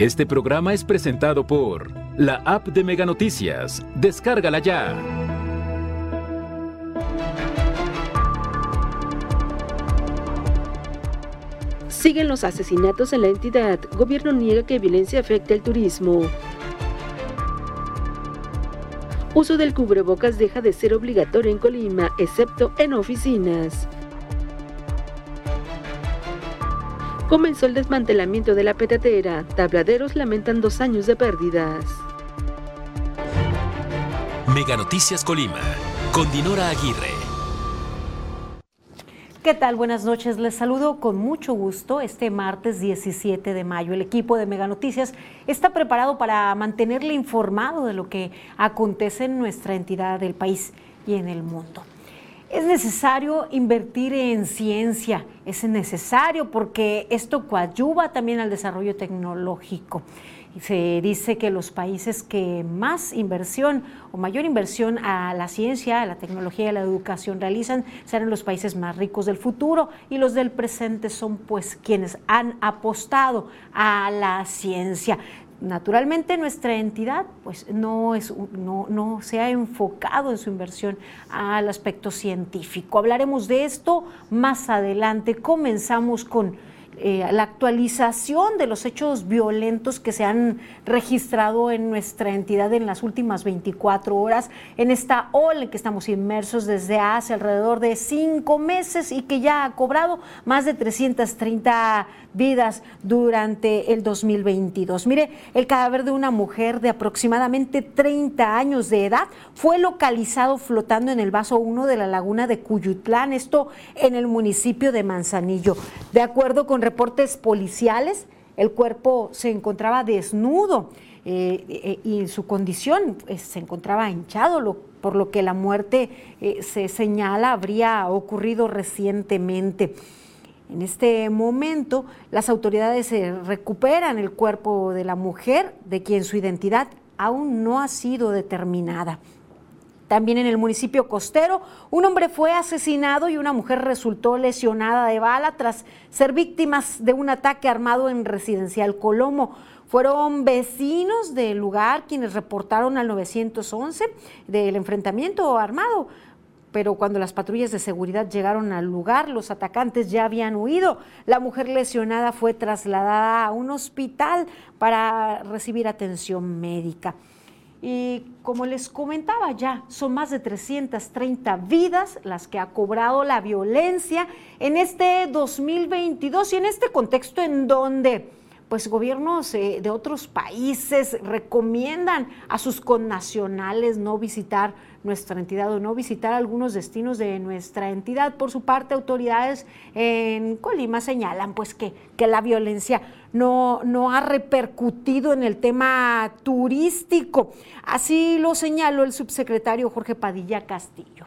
Este programa es presentado por la app de Mega Noticias. Descárgala ya. Siguen los asesinatos en la entidad. Gobierno niega que violencia afecte al turismo. Uso del cubrebocas deja de ser obligatorio en Colima, excepto en oficinas. Comenzó el desmantelamiento de la petatera. Tabladeros lamentan dos años de pérdidas. Mega Noticias Colima, con Dinora Aguirre. ¿Qué tal? Buenas noches. Les saludo con mucho gusto este martes 17 de mayo. El equipo de Mega Noticias está preparado para mantenerle informado de lo que acontece en nuestra entidad del país y en el mundo. Es necesario invertir en ciencia, es necesario porque esto coadyuva también al desarrollo tecnológico. Se dice que los países que más inversión o mayor inversión a la ciencia, a la tecnología y a la educación realizan serán los países más ricos del futuro y los del presente son pues quienes han apostado a la ciencia. Naturalmente nuestra entidad pues, no, es, no, no, se ha enfocado en su inversión al aspecto científico. Hablaremos de esto más adelante. Comenzamos con eh, la actualización de los hechos violentos que se han registrado en nuestra entidad en las últimas 24 horas, en esta ola en que estamos inmersos desde hace alrededor de cinco meses y que ya ha cobrado más de 330 vidas durante el 2022. Mire, el cadáver de una mujer de aproximadamente 30 años de edad fue localizado flotando en el vaso 1 de la laguna de Cuyutlán, esto en el municipio de Manzanillo. De acuerdo con reportes policiales, el cuerpo se encontraba desnudo eh, eh, y su condición eh, se encontraba hinchado, por lo que la muerte se señala habría ocurrido recientemente. En este momento, las autoridades recuperan el cuerpo de la mujer, de quien su identidad aún no ha sido determinada. También en el municipio costero, un hombre fue asesinado y una mujer resultó lesionada de bala tras ser víctimas de un ataque armado en residencial Colomo. Fueron vecinos del lugar quienes reportaron al 911 del enfrentamiento armado pero cuando las patrullas de seguridad llegaron al lugar, los atacantes ya habían huido. La mujer lesionada fue trasladada a un hospital para recibir atención médica. Y como les comentaba ya, son más de 330 vidas las que ha cobrado la violencia en este 2022 y en este contexto en donde pues gobiernos eh, de otros países recomiendan a sus connacionales no visitar nuestra entidad o no visitar algunos destinos de nuestra entidad. Por su parte, autoridades en Colima señalan pues que, que la violencia no, no ha repercutido en el tema turístico. Así lo señaló el subsecretario Jorge Padilla Castillo.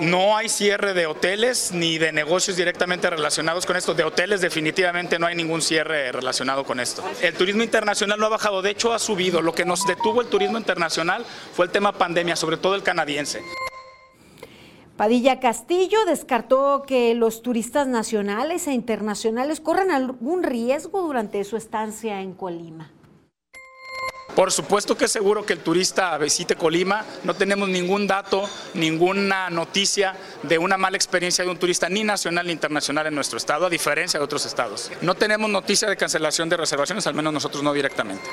No hay cierre de hoteles ni de negocios directamente relacionados con esto. De hoteles definitivamente no hay ningún cierre relacionado con esto. El turismo internacional no ha bajado, de hecho ha subido. Lo que nos detuvo el turismo internacional fue el tema pandemia, sobre todo el canadiense. Padilla Castillo descartó que los turistas nacionales e internacionales corran algún riesgo durante su estancia en Colima. Por supuesto que es seguro que el turista visite Colima. No tenemos ningún dato, ninguna noticia de una mala experiencia de un turista ni nacional ni internacional en nuestro estado, a diferencia de otros estados. No tenemos noticia de cancelación de reservaciones, al menos nosotros no directamente.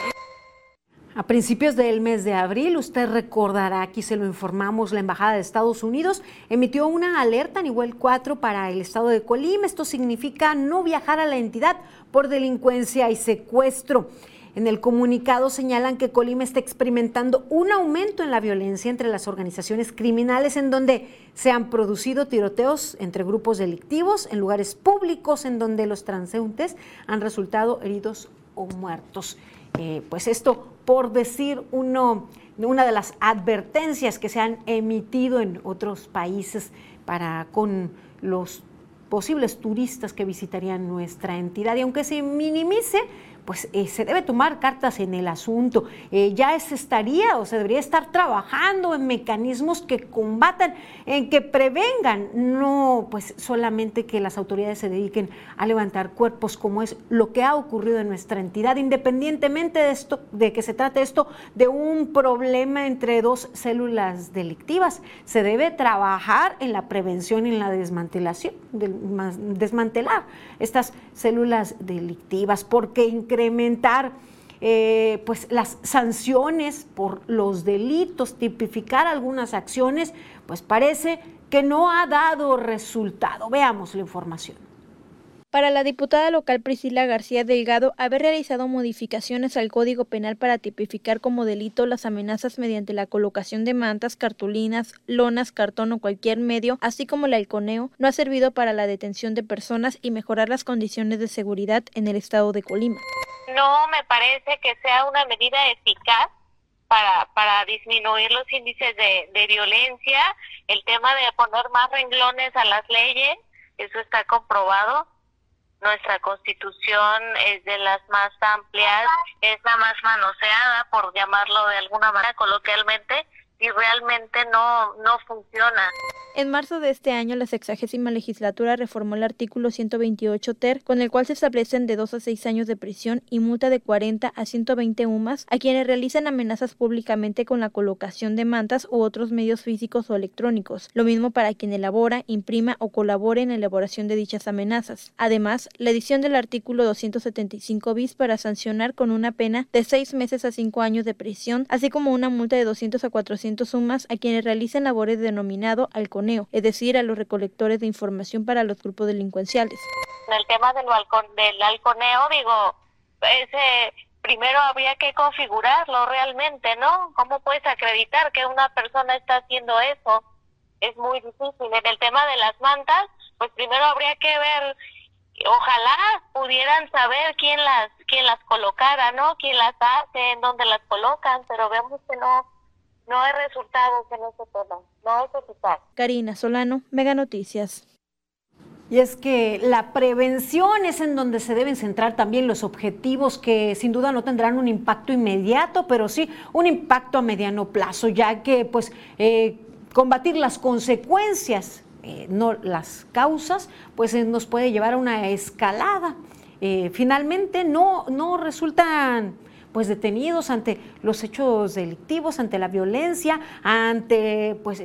A principios del mes de abril, usted recordará, aquí se lo informamos, la Embajada de Estados Unidos emitió una alerta a nivel 4 para el estado de Colima. Esto significa no viajar a la entidad por delincuencia y secuestro. En el comunicado señalan que Colima está experimentando un aumento en la violencia entre las organizaciones criminales en donde se han producido tiroteos entre grupos delictivos en lugares públicos en donde los transeúntes han resultado heridos o muertos. Eh, pues esto por decir uno, una de las advertencias que se han emitido en otros países para con los posibles turistas que visitarían nuestra entidad. Y aunque se minimice, pues eh, se debe tomar cartas en el asunto. Eh, ya se estaría o se debería estar trabajando en mecanismos que combatan, en que prevengan, no pues solamente que las autoridades se dediquen a levantar cuerpos como es lo que ha ocurrido en nuestra entidad, independientemente de esto, de que se trate esto de un problema entre dos células delictivas. Se debe trabajar en la prevención y en la desmantelación, desmantelar estas células delictivas, porque incrementar eh, pues las sanciones por los delitos, tipificar algunas acciones, pues parece que no ha dado resultado. Veamos la información. Para la diputada local Priscila García Delgado, haber realizado modificaciones al Código Penal para tipificar como delito las amenazas mediante la colocación de mantas, cartulinas, lonas, cartón o cualquier medio, así como el halconeo, no ha servido para la detención de personas y mejorar las condiciones de seguridad en el estado de Colima. No me parece que sea una medida eficaz para, para disminuir los índices de, de violencia, el tema de poner más renglones a las leyes, eso está comprobado nuestra constitución es de las más amplias, es la más manoseada, por llamarlo de alguna manera coloquialmente, y realmente no, no funciona. En marzo de este año, la sexagésima legislatura reformó el artículo 128 ter, con el cual se establecen de 2 a 6 años de prisión y multa de 40 a 120 UMAS a quienes realizan amenazas públicamente con la colocación de mantas u otros medios físicos o electrónicos. Lo mismo para quien elabora, imprima o colabore en la elaboración de dichas amenazas. Además, la edición del artículo 275 bis para sancionar con una pena de 6 meses a 5 años de prisión, así como una multa de 200 a 400 sumas a quienes realicen labores denominado al es decir, a los recolectores de información para los grupos delincuenciales. En el tema del, del halconeo, digo, ese primero habría que configurarlo realmente, ¿no? ¿Cómo puedes acreditar que una persona está haciendo eso? Es muy difícil. En el tema de las mantas, pues primero habría que ver, ojalá pudieran saber quién las quién las colocara, ¿no? Quién las hace, en dónde las colocan, pero vemos que no no hay resultados en ese tema, no es eficaz. Karina Solano, Mega Noticias. Y es que la prevención es en donde se deben centrar también los objetivos que sin duda no tendrán un impacto inmediato, pero sí un impacto a mediano plazo, ya que pues eh, combatir las consecuencias, eh, no las causas, pues eh, nos puede llevar a una escalada. finalmente no, no resultan pues detenidos ante los hechos delictivos, ante la violencia, ante pues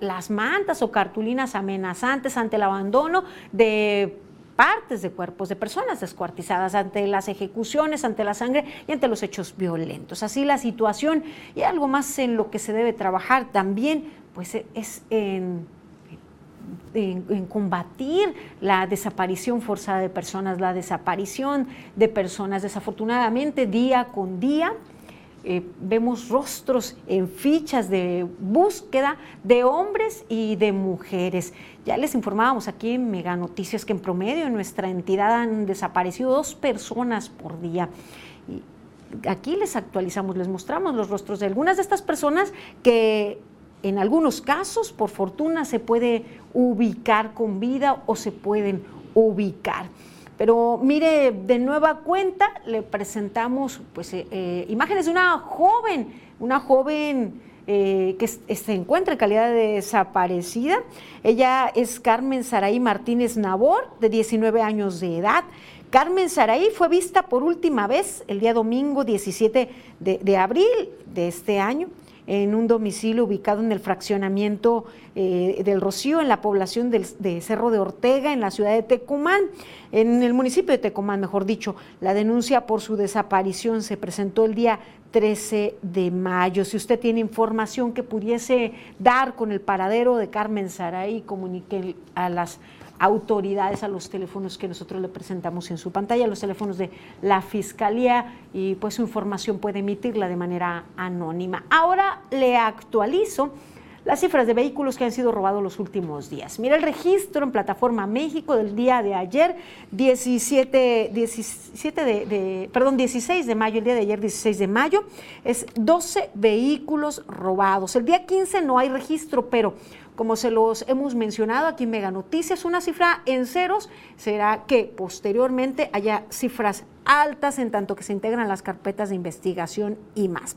las mantas o cartulinas amenazantes, ante el abandono de partes de cuerpos de personas descuartizadas ante las ejecuciones, ante la sangre y ante los hechos violentos. Así la situación y algo más en lo que se debe trabajar también pues es en en, combatir la desaparición forzada de personas, la desaparición de personas. Desafortunadamente, día con día, eh, vemos rostros en fichas de búsqueda de hombres y de mujeres. Ya les informábamos aquí en Mega Noticias que en promedio en nuestra entidad han desaparecido dos personas por día. Aquí les actualizamos, les mostramos los rostros de algunas de estas personas que en algunos casos, por fortuna, se puede ubicar con vida o se pueden ubicar. Pero mire, de nueva cuenta le presentamos pues, eh, eh, imágenes de una joven, una joven eh, que se encuentra en calidad de desaparecida. Ella es Carmen Saraí Martínez Nabor, de 19 años de edad. Carmen Saraí fue vista por última vez el día domingo 17 de abril de este año en un domicilio ubicado en el fraccionamiento eh, del Rocío, en la población de Cerro de Ortega, en la ciudad de Tecumán, en el municipio de Tecumán, mejor dicho. La denuncia por su desaparición se presentó el día 13 de mayo. Si usted tiene información que pudiese dar con el paradero de Carmen Saray, comunique a las autoridades a los teléfonos que nosotros le presentamos en su pantalla, los teléfonos de la Fiscalía y pues su información puede emitirla de manera anónima. Ahora le actualizo las cifras de vehículos que han sido robados los últimos días. Mira el registro en Plataforma México del día de ayer, 17, 17 de, de, perdón, 16 de mayo, el día de ayer 16 de mayo, es 12 vehículos robados. El día 15 no hay registro, pero como se los hemos mencionado aquí en Mega Noticias, una cifra en ceros será que posteriormente haya cifras altas en tanto que se integran las carpetas de investigación y más.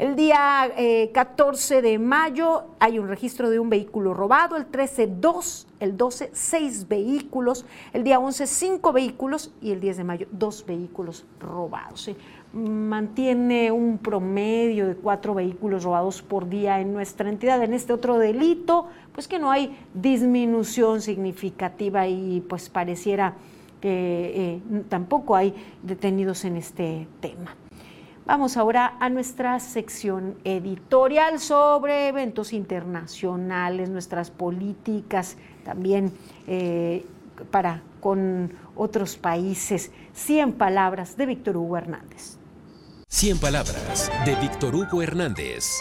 El día 14 eh, de mayo hay un registro de un vehículo robado, el 13, dos, el 12, seis vehículos, el día 11, cinco vehículos y el 10 de mayo, dos vehículos robados. Mantiene un promedio de cuatro vehículos robados por día en nuestra entidad. En este otro delito, pues que no hay disminución significativa y pues pareciera que eh, tampoco hay detenidos en este tema. Vamos ahora a nuestra sección editorial sobre eventos internacionales, nuestras políticas también eh, para con otros países. 100 palabras de Víctor Hugo Hernández. 100 palabras de Víctor Hugo Hernández.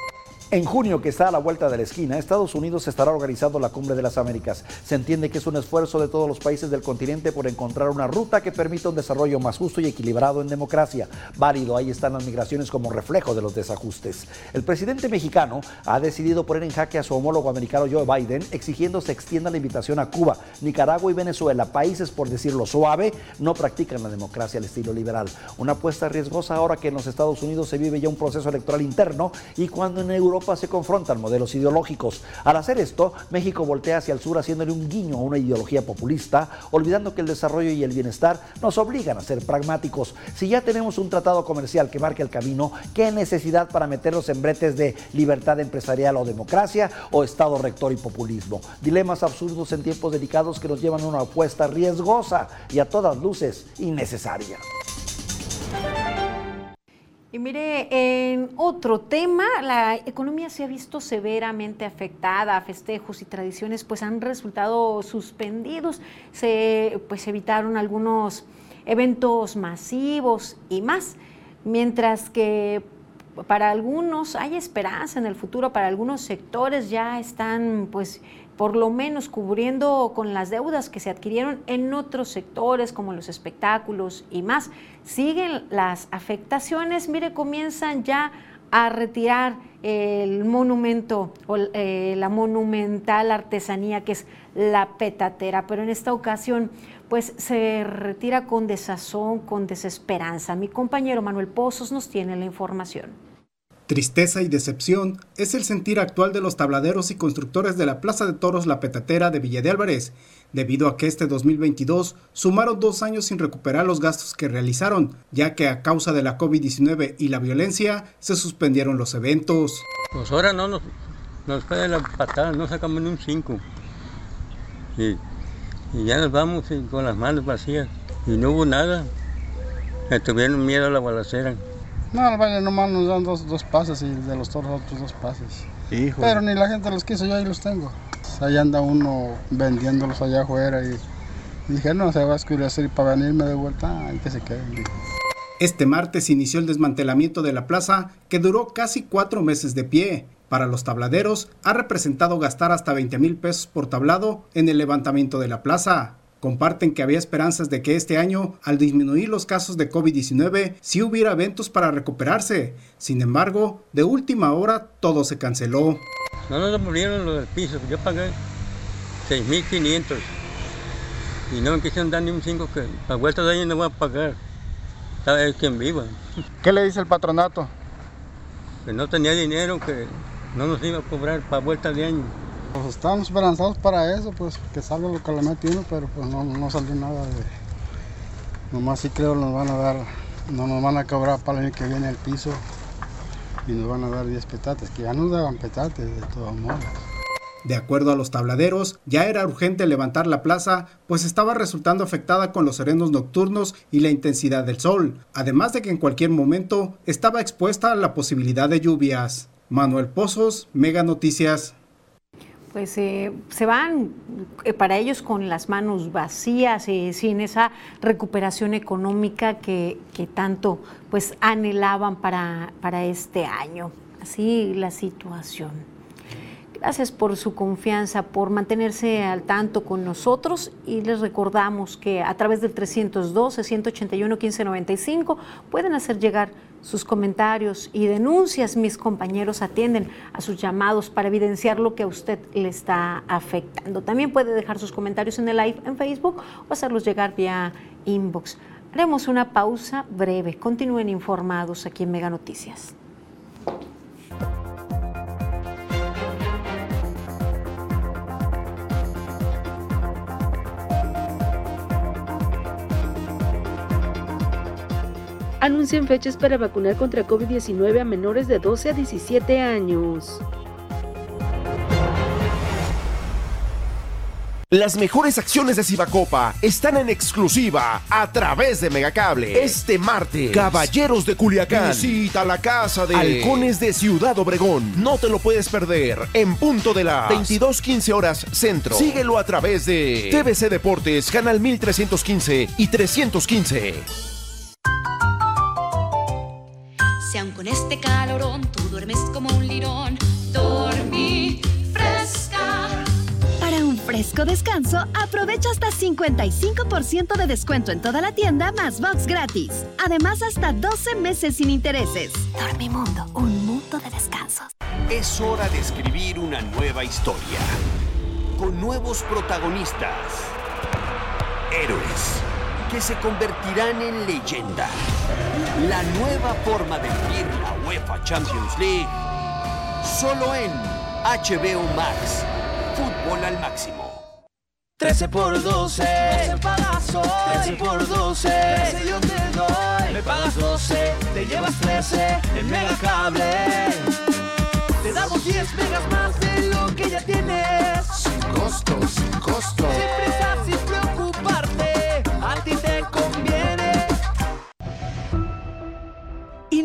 En junio, que está a la vuelta de la esquina, Estados Unidos estará organizando la Cumbre de las Américas. Se entiende que es un esfuerzo de todos los países del continente por encontrar una ruta que permita un desarrollo más justo y equilibrado en democracia. Válido, ahí están las migraciones como reflejo de los desajustes. El presidente mexicano ha decidido poner en jaque a su homólogo americano Joe Biden, exigiendo se extienda la invitación a Cuba, Nicaragua y Venezuela, países, por decirlo suave, no practican la democracia al estilo liberal. Una apuesta riesgosa ahora que en los Estados Unidos se vive ya un proceso electoral interno y cuando en Europa se confrontan modelos ideológicos. Al hacer esto, México voltea hacia el sur haciéndole un guiño a una ideología populista, olvidando que el desarrollo y el bienestar nos obligan a ser pragmáticos. Si ya tenemos un tratado comercial que marque el camino, ¿qué necesidad para meternos en bretes de libertad empresarial o democracia o Estado rector y populismo? Dilemas absurdos en tiempos delicados que nos llevan a una apuesta riesgosa y a todas luces innecesaria. Y mire, en otro tema, la economía se ha visto severamente afectada, festejos y tradiciones pues han resultado suspendidos, se pues evitaron algunos eventos masivos y más, mientras que para algunos hay esperanza en el futuro, para algunos sectores ya están pues por lo menos cubriendo con las deudas que se adquirieron en otros sectores como los espectáculos y más. Siguen las afectaciones, mire, comienzan ya a retirar el monumento o eh, la monumental artesanía que es la petatera, pero en esta ocasión pues se retira con desazón, con desesperanza. Mi compañero Manuel Pozos nos tiene la información. Tristeza y decepción es el sentir actual de los tabladeros y constructores de la Plaza de Toros La Petatera de Villa de Álvarez, debido a que este 2022 sumaron dos años sin recuperar los gastos que realizaron, ya que a causa de la COVID-19 y la violencia se suspendieron los eventos. Pues ahora no nos, nos la patada, no sacamos ni un 5. Y, ya nos vamos con las manos vacías. Y no hubo nada. Me tuvieron miedo a la balacera. No, al baile nomás nos dan dos, dos pases y de los toros otros dos pases. Pero ni la gente los quiso, yo ahí los tengo. Ahí anda uno vendiéndolos allá afuera y dije, no, se va a escurecer para venirme de vuelta, hay que se queden. Este martes inició el desmantelamiento de la plaza que duró casi cuatro meses de pie. Para los tabladeros ha representado gastar hasta 20 mil pesos por tablado en el levantamiento de la plaza. Comparten que había esperanzas de que este año, al disminuir los casos de COVID-19, sí hubiera eventos para recuperarse. Sin embargo, de última hora todo se canceló. No nos murieron los del piso, yo pagué 6.500 y no me quisieron dar ni un 5 que a vuelta de año no voy a pagar. Sabes quien viva. ¿Qué le dice el patronato? Que no tenía dinero, que no nos iba a cobrar para vuelta de año. Pues estamos esperanzados para eso, pues que salga lo que le mete uno, pero pues no, no salió nada de... Nomás sí creo nos van a dar, no nos van a cobrar para el año que viene el piso y nos van a dar 10 petates, que ya nos daban petates de todos modos. De acuerdo a los tabladeros, ya era urgente levantar la plaza, pues estaba resultando afectada con los serenos nocturnos y la intensidad del sol, además de que en cualquier momento estaba expuesta a la posibilidad de lluvias. Manuel Pozos, Mega Noticias pues eh, se van eh, para ellos con las manos vacías, y sin esa recuperación económica que, tanto pues anhelaban para, para, este año. Así la situación. Gracias por su confianza, por mantenerse al tanto con nosotros y les recordamos que a través del 312-181-1595 pueden hacer llegar sus comentarios y denuncias. Mis compañeros atienden a sus llamados para evidenciar lo que a usted le está afectando. También puede dejar sus comentarios en el live en Facebook o hacerlos llegar vía inbox. Haremos una pausa breve. Continúen informados aquí en Mega Noticias. Anuncian fechas para vacunar contra COVID-19 a menores de 12 a 17 años. Las mejores acciones de Cibacopa están en exclusiva a través de Megacable. Este martes, Caballeros de Culiacán. Visita la casa de Halcones de Ciudad Obregón. No te lo puedes perder. En punto de las 22:15 horas centro. Síguelo a través de TBC Deportes, Canal 1315 y 315. Con este calorón tú duermes como un lirón, dormí fresca. Para un fresco descanso, aprovecha hasta 55% de descuento en toda la tienda más box gratis. Además, hasta 12 meses sin intereses. Dormimundo, un mundo de descansos. Es hora de escribir una nueva historia. Con nuevos protagonistas. Héroes que se convertirán en leyenda. La nueva forma de vivir la UEFA Champions League. Solo en HBO Max. Fútbol al máximo. 13 por 12, 12 pagas hoy. 13 por 12, 13 yo te doy. Me pagas 12, te llevas 13 en Megacable. Te damos 10 megas más de lo que ya tienes. Sin costo, sin costo. Sin prisa, sin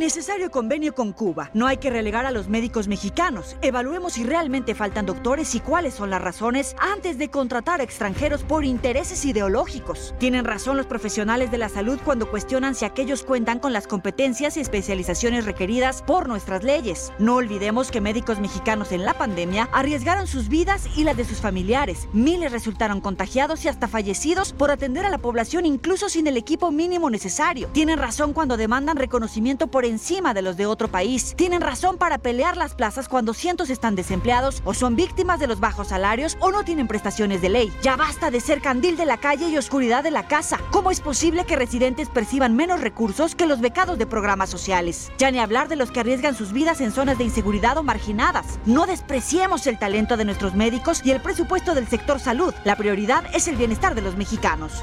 Innecesario convenio con Cuba. No hay que relegar a los médicos mexicanos. Evaluemos si realmente faltan doctores y cuáles son las razones antes de contratar a extranjeros por intereses ideológicos. Tienen razón los profesionales de la salud cuando cuestionan si aquellos cuentan con las competencias y especializaciones requeridas por nuestras leyes. No olvidemos que médicos mexicanos en la pandemia arriesgaron sus vidas y las de sus familiares. Miles resultaron contagiados y hasta fallecidos por atender a la población incluso sin el equipo mínimo necesario. Tienen razón cuando demandan reconocimiento por encima de los de otro país. Tienen razón para pelear las plazas cuando cientos están desempleados o son víctimas de los bajos salarios o no tienen prestaciones de ley. Ya basta de ser candil de la calle y oscuridad de la casa. ¿Cómo es posible que residentes perciban menos recursos que los becados de programas sociales? Ya ni hablar de los que arriesgan sus vidas en zonas de inseguridad o marginadas. No despreciemos el talento de nuestros médicos y el presupuesto del sector salud. La prioridad es el bienestar de los mexicanos.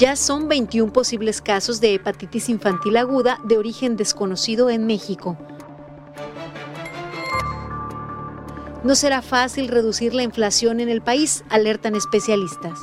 Ya son 21 posibles casos de hepatitis infantil aguda de origen desconocido en México. No será fácil reducir la inflación en el país, alertan especialistas.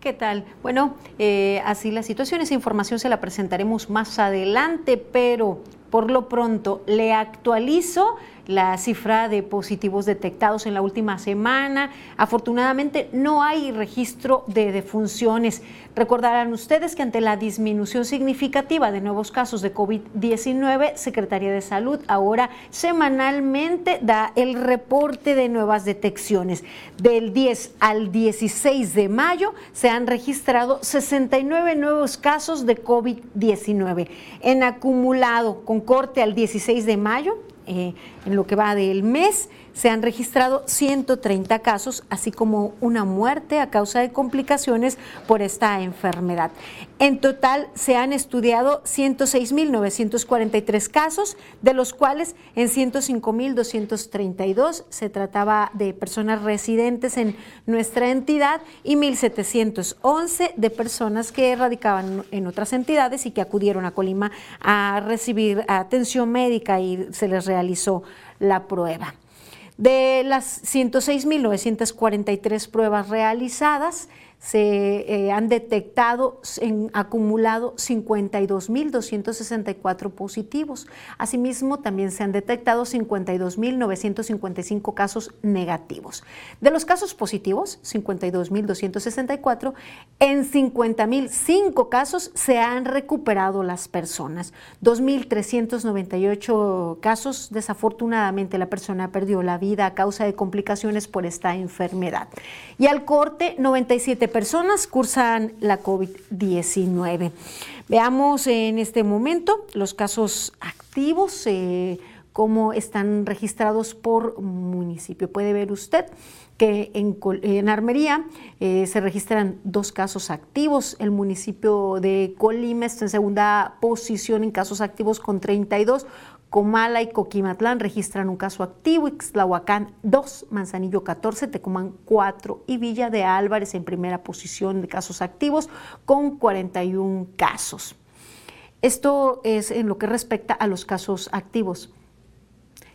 ¿Qué tal? Bueno, eh, así la situación, esa información se la presentaremos más adelante, pero por lo pronto le actualizo la cifra de positivos detectados en la última semana. Afortunadamente no hay registro de defunciones. Recordarán ustedes que ante la disminución significativa de nuevos casos de COVID-19, Secretaría de Salud ahora semanalmente da el reporte de nuevas detecciones. Del 10 al 16 de mayo se han registrado 69 nuevos casos de COVID-19. En acumulado con corte al 16 de mayo, eh, en lo que va del mes se han registrado 130 casos, así como una muerte a causa de complicaciones por esta enfermedad. En total se han estudiado 106.943 casos, de los cuales en 105.232 se trataba de personas residentes en nuestra entidad y 1.711 de personas que radicaban en otras entidades y que acudieron a Colima a recibir atención médica y se les realizó la prueba. De las 106.943 pruebas realizadas, se eh, han detectado en acumulado 52.264 positivos. Asimismo, también se han detectado 52.955 casos negativos. De los casos positivos, 52.264, en 50.005 casos se han recuperado las personas. 2.398 casos, desafortunadamente, la persona perdió la vida a causa de complicaciones por esta enfermedad. Y al corte, 97 personas cursan la COVID-19. Veamos en este momento los casos activos, eh, cómo están registrados por municipio. Puede ver usted que en, Armería eh, se registran dos casos activos. El municipio de Colima está en segunda posición en casos activos con 32, Comala y Coquimatlán registran un caso activo, Ixtlahuacán 2, Manzanillo 14, Tecumán 4 y Villa de Álvarez en primera posición de casos activos con 41 casos. Esto es en lo que respecta a los casos activos,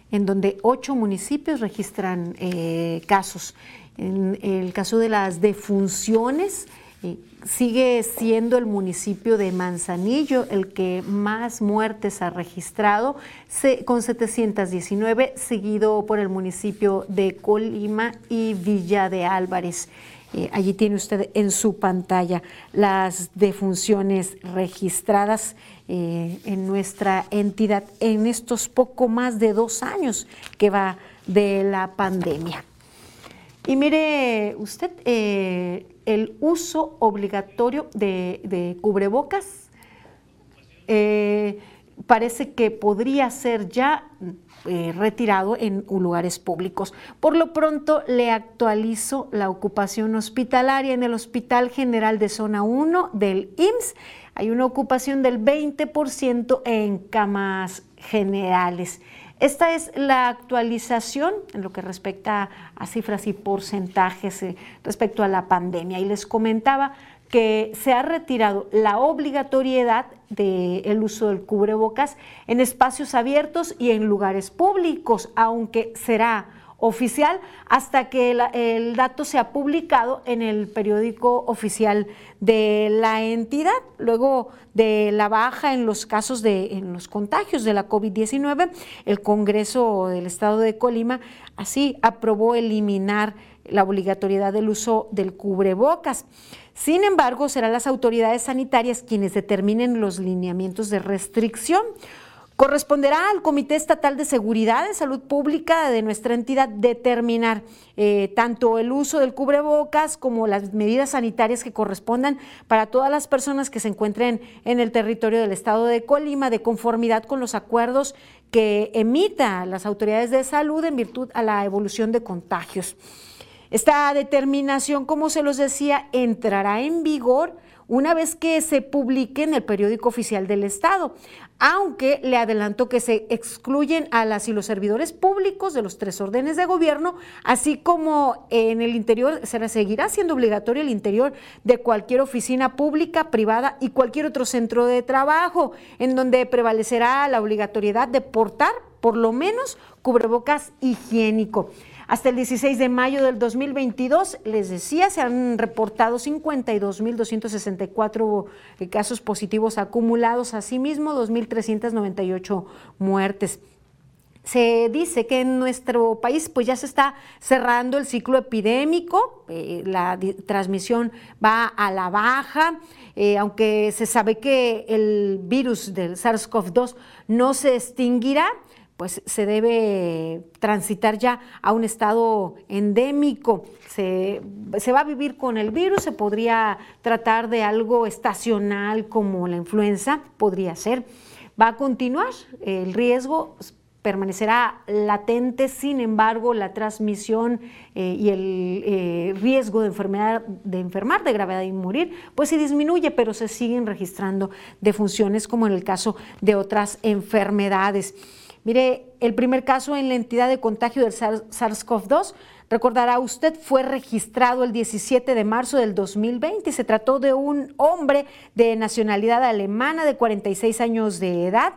en donde ocho municipios registran eh, casos. En el caso de las defunciones, eh, sigue siendo el municipio de Manzanillo el que más muertes ha registrado, con 719, seguido por el municipio de Colima y Villa de Álvarez. Eh, allí tiene usted en su pantalla las defunciones registradas eh, en nuestra entidad en estos poco más de dos años que va de la pandemia. Y mire usted, eh, el uso obligatorio de, cubrebocas eh, parece que podría ser ya eh, retirado en lugares públicos. Por lo pronto le actualizo la ocupación hospitalaria en el Hospital General de Zona 1 del IMSS. Hay una ocupación del 20% en camas generales. Esta es la actualización en lo que respecta a cifras y porcentajes eh, respecto a la pandemia. Y les comentaba que se ha retirado la obligatoriedad del uso del cubrebocas en espacios abiertos y en lugares públicos, aunque será oficial hasta que el, dato sea publicado en el periódico oficial de la entidad. Luego de la baja en los casos de en los contagios de la COVID-19, el Congreso del Estado de Colima así aprobó eliminar la obligatoriedad del uso del cubrebocas. Sin embargo, serán las autoridades sanitarias quienes determinen los lineamientos de restricción. Corresponderá al Comité Estatal de Seguridad de Salud Pública de nuestra entidad determinar eh, tanto el uso del cubrebocas como las medidas sanitarias que correspondan para todas las personas que se encuentren en el territorio del estado de Colima de conformidad con los acuerdos que emita las autoridades de salud en virtud a la evolución de contagios. Esta determinación, como se los decía, entrará en vigor una vez que se publique en el periódico oficial del Estado, aunque le adelanto que se excluyen a las y los servidores públicos de los tres órdenes de gobierno, así como en el interior se seguirá siendo obligatorio el interior de cualquier oficina pública, privada y cualquier otro centro de trabajo, en donde prevalecerá la obligatoriedad de portar por lo menos cubrebocas higiénico. Hasta el 16 de mayo del 2022, les decía, se han reportado 52.264 eh, casos positivos acumulados, asimismo 2.398 muertes. Se dice que en nuestro país pues ya se está cerrando el ciclo epidémico, eh, la transmisión va a la baja, eh, aunque se sabe que el virus del SARS-CoV-2 no se extinguirá, pues se debe transitar ya a un estado endémico. Se, va a vivir con el virus, se podría tratar de algo estacional como la influenza, podría ser. Va a continuar, el riesgo permanecerá latente, sin embargo, la transmisión eh, y el eh, riesgo de, enfermedad, de enfermar de gravedad y morir, pues se disminuye, pero se siguen registrando defunciones como en el caso de otras enfermedades. Mire, el primer caso en la entidad de contagio del SARS-CoV-2, recordará usted, fue registrado el 17 de marzo del 2020 y se trató de un hombre de nacionalidad alemana de 46 años de edad,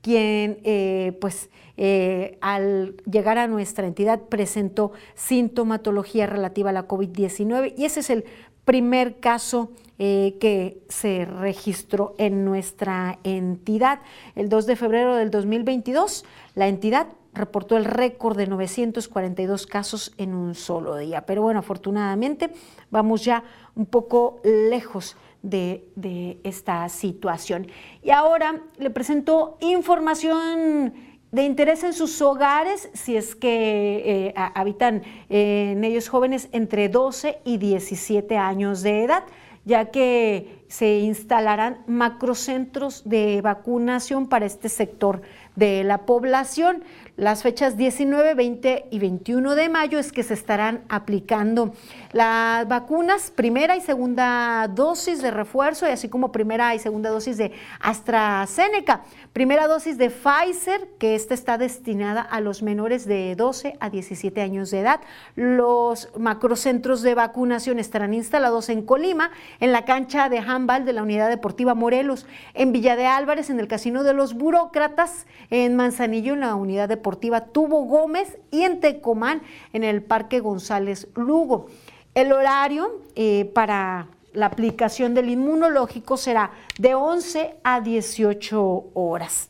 quien eh, pues eh, al llegar a nuestra entidad presentó sintomatología relativa a la COVID-19 y ese es el primer caso eh, que se registró en nuestra entidad. El 2 de febrero del 2022, la entidad reportó el récord de 942 casos en un solo día. Pero bueno, afortunadamente vamos ya un poco lejos de, esta situación. Y ahora le presento información de interés en sus hogares si es que eh, habitan eh, en ellos jóvenes entre 12 y 17 años de edad, ya que se instalarán macrocentros de vacunación para este sector de la población. Las fechas 19, 20 y 21 de mayo es que se estarán aplicando las vacunas, primera y segunda dosis de refuerzo y así como primera y segunda dosis de AstraZeneca. Primera dosis de Pfizer, que esta está destinada a los menores de 12 a 17 años de edad. Los macrocentros de vacunación estarán instalados en Colima, en la cancha de handball de la Unidad Deportiva Morelos, en Villa de Álvarez, en el Casino de los Burócratas, en Manzanillo, en la Unidad Deportiva Tubo Gómez y en Tecomán, en el Parque González Lugo. El horario eh, para la aplicación del inmunológico será de 11 a 18 horas.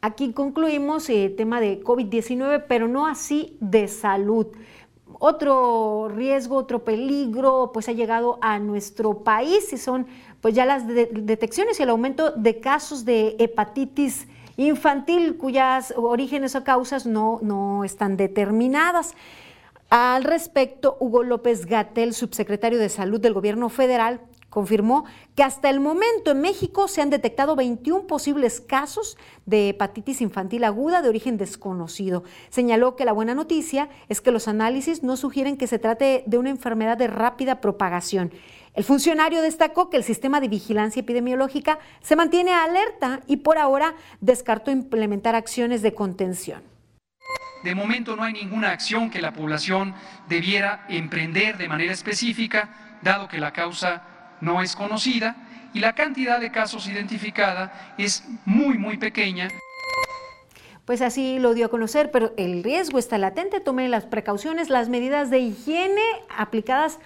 Aquí concluimos el tema de COVID-19, pero no así de salud. Otro riesgo, otro peligro, pues ha llegado a nuestro país y son pues ya las detecciones y el aumento de casos de hepatitis infantil cuyas orígenes o causas no, no están determinadas. Al respecto, Hugo López Gatel, subsecretario de Salud del Gobierno Federal, confirmó que hasta el momento en México se han detectado 21 posibles casos de hepatitis infantil aguda de origen desconocido. Señaló que la buena noticia es que los análisis no sugieren que se trate de una enfermedad de rápida propagación. El funcionario destacó que el sistema de vigilancia epidemiológica se mantiene alerta y por ahora descartó implementar acciones de contención. De momento no hay ninguna acción que la población debiera emprender de manera específica, dado que la causa no es conocida y la cantidad de casos identificada es muy, muy pequeña pues así lo dio a conocer, pero el riesgo está latente, tome las precauciones, las medidas de higiene aplicadas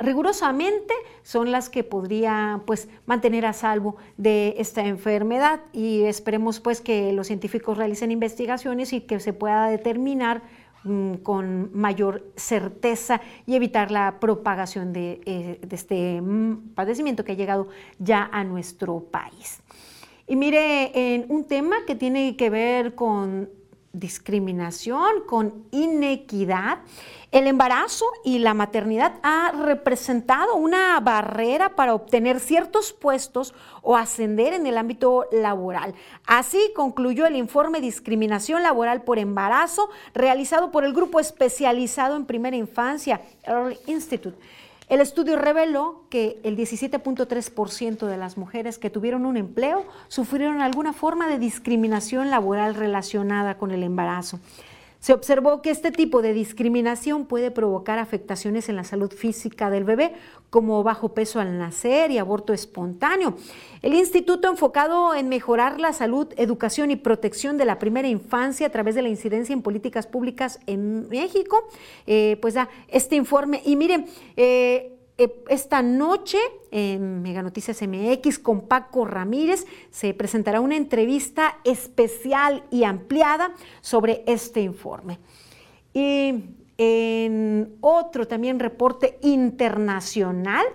rigurosamente son las que podría pues mantener a salvo de esta enfermedad. Y esperemos pues que los científicos realicen investigaciones y que se pueda determinar mm, con mayor certeza y evitar la propagación de, eh, de este mm, padecimiento que ha llegado ya a nuestro país. Y mire, en un tema que tiene que ver con discriminación, con inequidad, el embarazo y la maternidad ha representado una barrera para obtener ciertos puestos o ascender en el ámbito laboral. Así concluyó el informe Discriminación Laboral por Embarazo realizado por el grupo especializado en primera infancia, Early Institute. El estudio reveló que el 17.3% de las mujeres que tuvieron un empleo sufrieron alguna forma de discriminación laboral relacionada con el embarazo. Se observó que este tipo de discriminación puede provocar afectaciones en la salud física del bebé, como bajo peso al nacer y aborto espontáneo. El instituto enfocado en mejorar la salud, educación y protección de la primera infancia a través de la incidencia en políticas públicas en México, eh, pues da este informe. Y miren, eh, esta noche en Mega Noticias MX con Paco Ramírez se presentará una entrevista especial y ampliada sobre este informe. Y en otro también reporte internacional,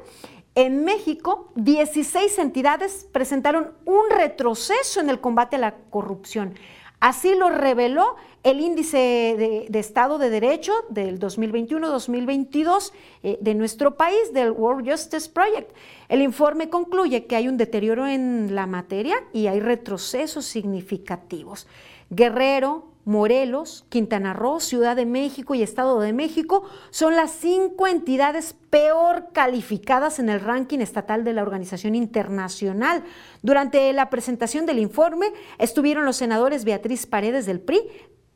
en México, 16 entidades presentaron un retroceso en el combate a la corrupción. Así lo reveló el índice de, Estado de Derecho del 2021-2022 eh, de nuestro país, del World Justice Project. El informe concluye que hay un deterioro en la materia y hay retrocesos significativos. Guerrero, Morelos, Quintana Roo, Ciudad de México y Estado de México son las cinco entidades peor calificadas en el ranking estatal de la organización internacional. Durante la presentación del informe estuvieron los senadores Beatriz Paredes del PRI,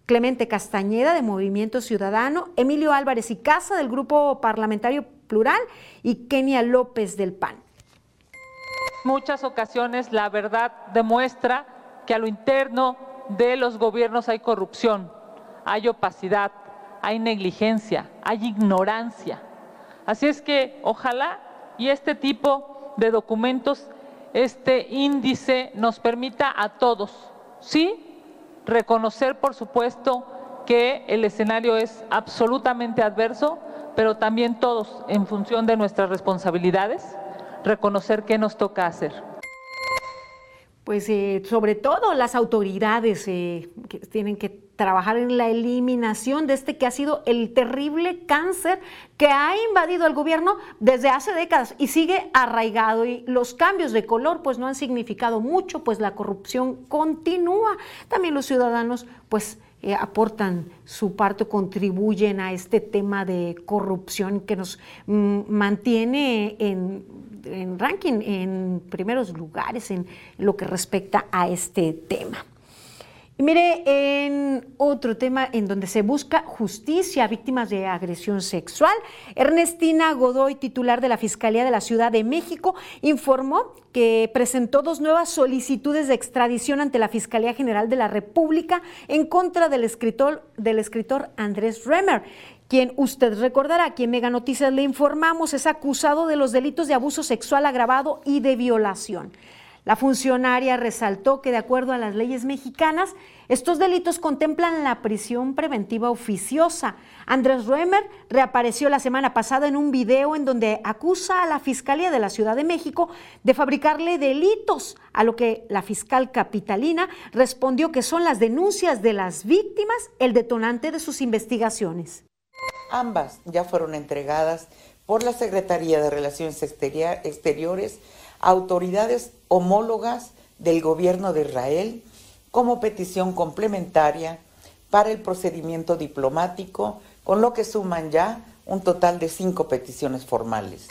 Clemente Castañeda de Movimiento Ciudadano, Emilio Álvarez y Casa del Grupo Parlamentario Plural y Kenia López del PAN. Muchas ocasiones la verdad demuestra que a lo interno de los gobiernos hay corrupción, hay opacidad, hay negligencia, hay ignorancia. Así es que ojalá y este tipo de documentos, este índice nos permita a todos, sí, reconocer por supuesto que el escenario es absolutamente adverso, pero también todos, en función de nuestras responsabilidades, reconocer qué nos toca hacer pues eh, sobre todo las autoridades eh, que tienen que trabajar en la eliminación de este que ha sido el terrible cáncer que ha invadido el gobierno desde hace décadas y sigue arraigado y los cambios de color pues no han significado mucho, pues la corrupción continúa. También los ciudadanos pues eh, aportan su parte, contribuyen a este tema de corrupción que nos mm, mantiene en en ranking, en primeros lugares en lo que respecta a este tema. Y mire, en otro tema en donde se busca justicia a víctimas de agresión sexual, Ernestina Godoy, titular de la Fiscalía de la Ciudad de México, informó que presentó dos nuevas solicitudes de extradición ante la Fiscalía General de la República en contra del escritor, del escritor Andrés Remer, quien usted recordará, quien Mega Noticias le informamos, es acusado de los delitos de abuso sexual agravado y de violación. La funcionaria resaltó que de acuerdo a las leyes mexicanas, estos delitos contemplan la prisión preventiva oficiosa. Andrés Ruemer reapareció la semana pasada en un video en donde acusa a la Fiscalía de la Ciudad de México de fabricarle delitos, a lo que la fiscal capitalina respondió que son las denuncias de las víctimas el detonante de sus investigaciones. Ambas ya fueron entregadas por la Secretaría de Relaciones Exteriores a autoridades homólogas del gobierno de Israel como petición complementaria para el procedimiento diplomático, con lo que suman ya un total de cinco peticiones formales.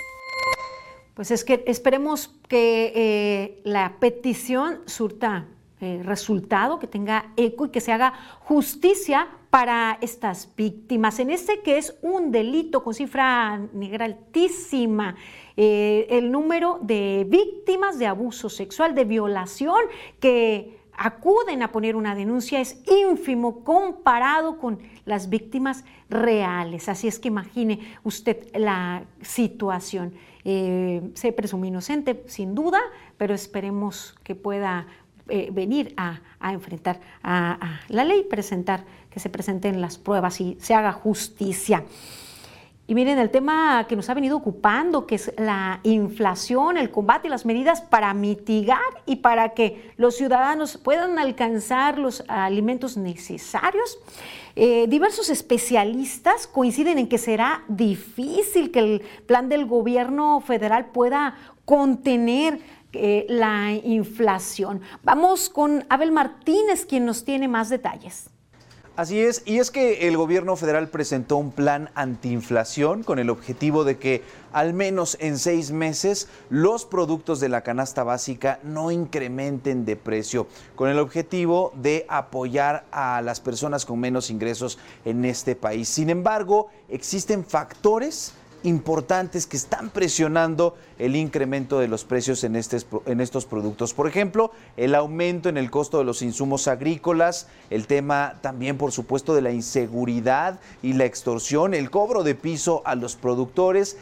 Pues es que esperemos que eh, la petición surta eh, resultado, que tenga eco y que se haga justicia para estas víctimas. En este que es un delito con cifra negra altísima, eh, el número de víctimas de abuso sexual, de violación, que acuden a poner una denuncia es ínfimo comparado con las víctimas reales. Así es que imagine usted la situación. Eh, se presume inocente, sin duda, pero esperemos que pueda eh, venir a, enfrentar a, la ley, presentar, que se presenten las pruebas y se haga justicia. Y miren, el tema que nos ha venido ocupando, que es la inflación, el combate y las medidas para mitigar y para que los ciudadanos puedan alcanzar los alimentos necesarios. Eh, diversos especialistas coinciden en que será difícil que el plan del gobierno federal pueda contener eh, la inflación. Vamos con Abel Martínez, quien nos tiene más detalles. Así es, y es que el gobierno federal presentó un plan antiinflación con el objetivo de que al menos en seis meses los productos de la canasta básica no incrementen de precio, con el objetivo de apoyar a las personas con menos ingresos en este país. Sin embargo, existen factores importantes que están presionando el incremento de los precios en, en estos productos. Por ejemplo, el aumento en el costo de los insumos agrícolas, el tema también, por supuesto, de la inseguridad y la extorsión, el cobro de piso a los productores,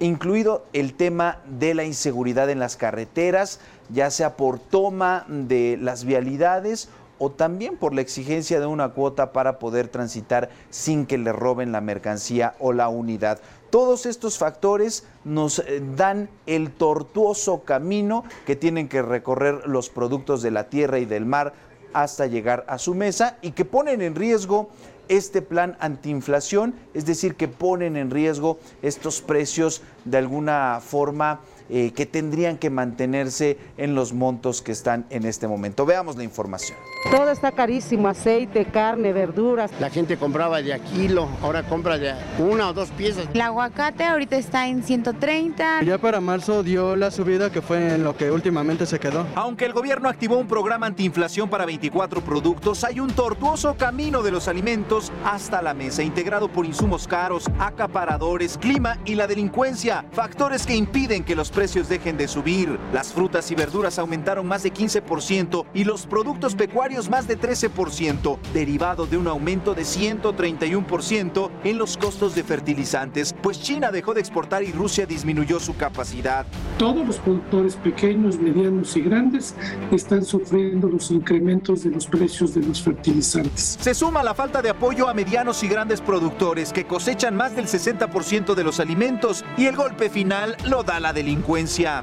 incluido el tema de la inseguridad en las carreteras, ya sea por toma de las vialidades o también por la exigencia de una cuota para poder transitar sin que le roben la mercancía o la unidad. Todos estos factores nos eh, dan el tortuoso camino que tienen que recorrer los productos de la tierra y del mar hasta llegar a su mesa y que ponen en riesgo este plan antiinflación, es decir, que ponen en riesgo estos precios de alguna forma eh, que tendrían que mantenerse en los montos que están en este momento. Veamos la información. Todo está carísimo, aceite, carne, verduras. La gente compraba de a kilo, ahora compra de una o dos piezas. El aguacate ahorita está en 130. Ya para marzo dio la subida que fue en lo que últimamente se quedó. Aunque el gobierno activó un programa antiinflación para 24 productos, hay un tortuoso camino de los alimentos hasta la mesa, integrado por insumos caros, acaparadores, clima y la delincuencia, factores que impiden que los precios dejen de subir. Las frutas y verduras aumentaron más de 15% y los productos pecuarios más de 13%, derivado de un aumento de 131% en los costos de fertilizantes, pues China dejó de exportar y Rusia disminuyó su capacidad. Todos los productores pequeños, medianos y grandes están sufriendo los incrementos de los precios de los fertilizantes. Se suma la falta de apoyo a medianos y grandes productores que cosechan más del 60% de los alimentos y el golpe final lo da la delincuencia.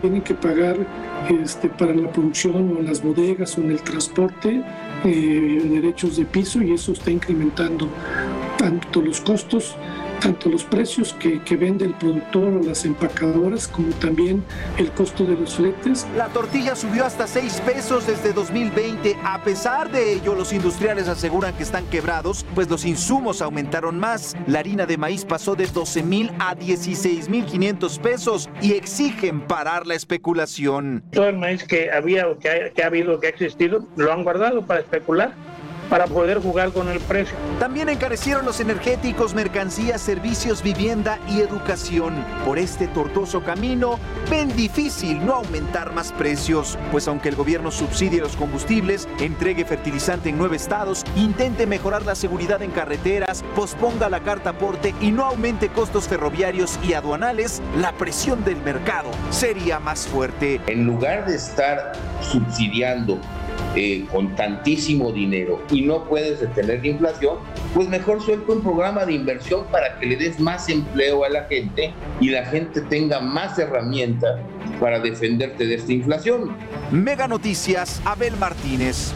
Tienen que pagar este, para la producción o las bodegas o en el transporte eh, derechos de piso y eso está incrementando tanto los costos tanto los precios que, que, vende el productor o las empacadoras como también el costo de los fletes. La tortilla subió hasta 6 pesos desde 2020. A pesar de ello, los industriales aseguran que están quebrados, pues los insumos aumentaron más. La harina de maíz pasó de 12 mil a 16 mil 500 pesos y exigen parar la especulación. Todo el maíz que había o que ha, que ha habido, que ha existido, lo han guardado para especular para poder jugar con el precio. También encarecieron los energéticos, mercancías, servicios, vivienda y educación. Por este tortuoso camino, ven difícil no aumentar más precios, pues aunque el gobierno subsidie los combustibles, entregue fertilizante en nueve estados, intente mejorar la seguridad en carreteras, posponga la carta aporte y no aumente costos ferroviarios y aduanales, la presión del mercado sería más fuerte. En lugar de estar subsidiando eh, con tantísimo dinero y no puedes detener la inflación, pues mejor suelta un programa de inversión para que le des más empleo a la gente y la gente tenga más herramientas para defenderte de esta inflación. Mega Noticias, Abel Martínez.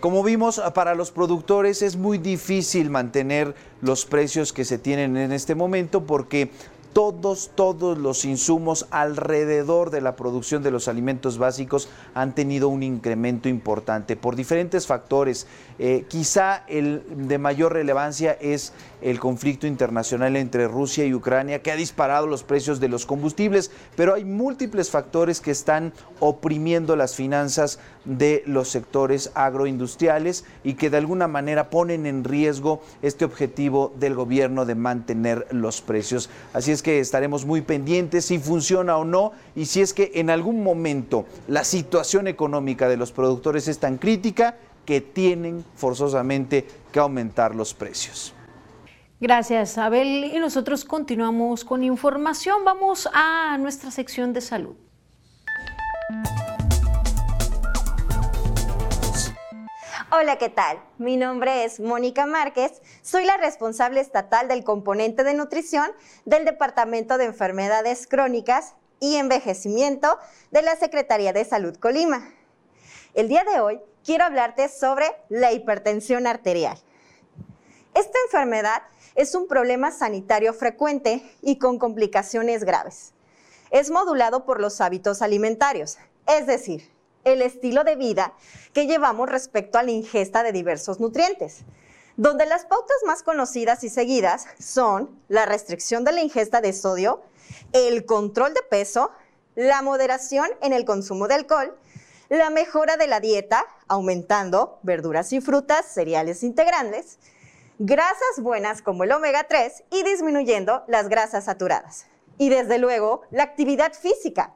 Como vimos, para los productores es muy difícil mantener los precios que se tienen en este momento porque todos, todos los insumos alrededor de la producción de los alimentos básicos han tenido un incremento importante por diferentes factores. Eh, quizá el de mayor relevancia es el conflicto internacional entre Rusia y Ucrania que ha disparado los precios de los combustibles, pero hay múltiples factores que están oprimiendo las finanzas de los sectores agroindustriales y que de alguna manera ponen en riesgo este objetivo del gobierno de mantener los precios. Así es que estaremos muy pendientes si funciona o no y si es que en algún momento la situación económica de los productores es tan crítica que tienen forzosamente que aumentar los precios. Gracias, Abel. Y nosotros continuamos con información. Vamos a nuestra sección de salud. Hola, ¿qué tal? Mi nombre es Mónica Márquez, soy la responsable estatal del componente de nutrición del Departamento de Enfermedades Crónicas y Envejecimiento de la Secretaría de Salud Colima. El día de hoy quiero hablarte sobre la hipertensión arterial. Esta enfermedad es un problema sanitario frecuente y con complicaciones graves. Es modulado por los hábitos alimentarios, es decir, el estilo de vida que llevamos respecto a la ingesta de diversos nutrientes, donde las pautas más conocidas y seguidas son la restricción de la ingesta de sodio, el control de peso, la moderación en el consumo de alcohol, la mejora de la dieta, aumentando verduras y frutas, cereales integrales, grasas buenas como el omega 3 y disminuyendo las grasas saturadas. Y desde luego, la actividad física,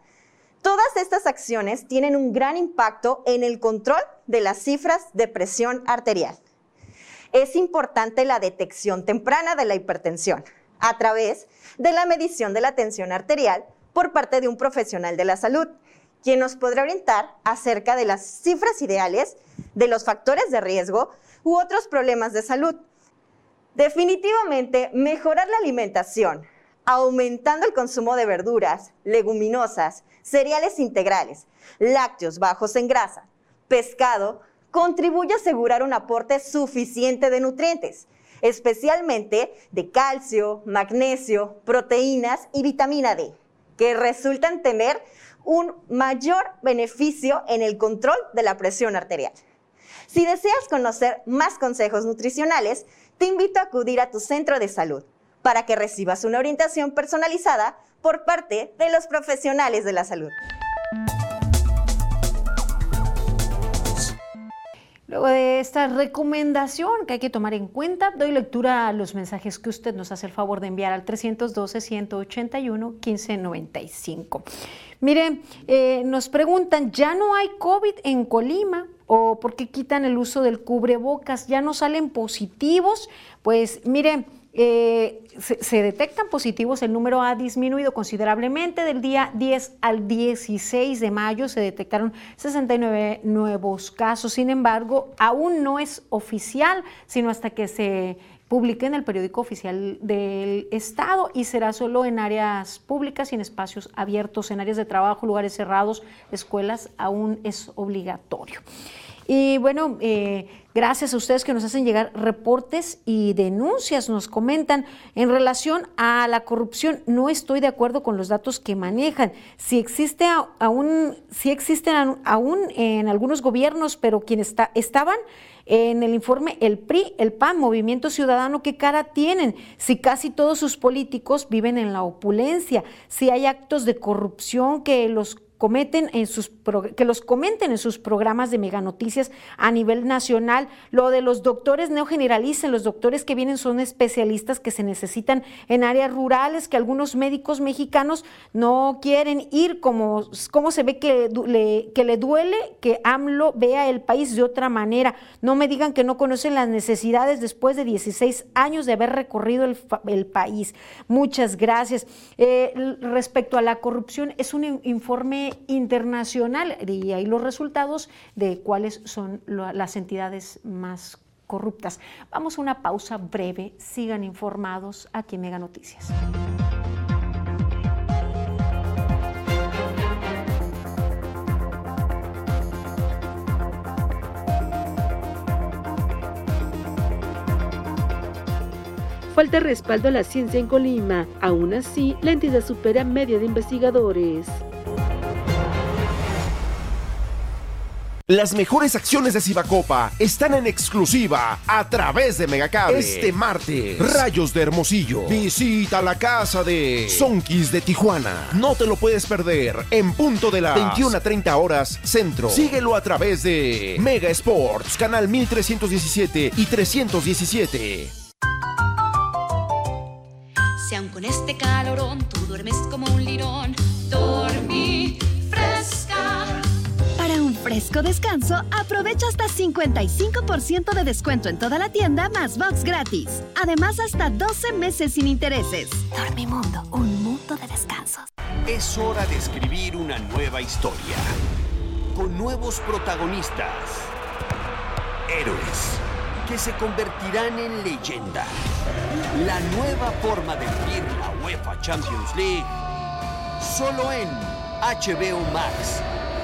Todas estas acciones tienen un gran impacto en el control de las cifras de presión arterial. Es importante la detección temprana de la hipertensión a través de la medición de la tensión arterial por parte de un profesional de la salud, quien nos podrá orientar acerca de las cifras ideales, de los factores de riesgo u otros problemas de salud. Definitivamente, mejorar la alimentación, aumentando el consumo de verduras, leguminosas, cereales integrales, lácteos bajos en grasa, pescado, contribuye a asegurar un aporte suficiente de nutrientes, especialmente de calcio, magnesio, proteínas y vitamina D, que resultan tener un mayor beneficio en el control de la presión arterial. Si deseas conocer más consejos nutricionales, te invito a acudir a tu centro de salud para que recibas una orientación personalizada por parte de los profesionales de la salud. Luego de esta recomendación que hay que tomar en cuenta, doy lectura a los mensajes que usted nos hace el favor de enviar al 312-181-1595. Mire, eh, nos preguntan, ¿ya no hay COVID en Colima? ¿O por qué quitan el uso del cubrebocas? ¿Ya no salen positivos? Pues mire, eh, se, detectan positivos, el número ha disminuido considerablemente. Del día 10 al 16 de mayo se detectaron 69 nuevos casos. Sin embargo, aún no es oficial, sino hasta que se publique en el periódico oficial del Estado y será solo en áreas públicas y en espacios abiertos, en áreas de trabajo, lugares cerrados, escuelas, aún es obligatorio. Y bueno, eh, gracias a ustedes que nos hacen llegar reportes y denuncias, nos comentan en relación a la corrupción. No estoy de acuerdo con los datos que manejan. Si existe aún, si existen aún en algunos gobiernos, pero quienes estaban en el informe el PRI, el PAN, Movimiento Ciudadano, ¿qué cara tienen? Si casi todos sus políticos viven en la opulencia, si hay actos de corrupción que los cometen en sus que los comenten en sus programas de mega noticias a nivel nacional. Lo de los doctores no generalicen, los doctores que vienen son especialistas que se necesitan en áreas rurales, que algunos médicos mexicanos no quieren ir, como, como se ve que le, que le duele que AMLO vea el país de otra manera. No me digan que no conocen las necesidades después de 16 años de haber recorrido el, el país. Muchas gracias. Eh, respecto a la corrupción, es un informe internacional y ahí los resultados de cuáles son las entidades más corruptas. Vamos a una pausa breve. Sigan informados aquí en Mega Noticias. Falta respaldo a la ciencia en Colima. Aún así, la entidad supera media de investigadores. Las mejores acciones de Cibacopa están en exclusiva a través de Megacable. Este martes, Rayos de Hermosillo. Visita la casa de Sonkis de Tijuana. No te lo puedes perder en punto de las 21 a 30 horas centro. Síguelo a través de Mega Sports, canal 1317 y 317. Si aun con este calorón tú duermes como un lirón, fresco descanso, aprovecha hasta 55% de descuento en toda la tienda más box gratis. Además, hasta 12 meses sin intereses. Dormimundo, un mundo de descansos. Es hora de escribir una nueva historia. Con nuevos protagonistas. Héroes que se convertirán en leyenda. La nueva forma de vivir la UEFA Champions League. Solo en HBO Max.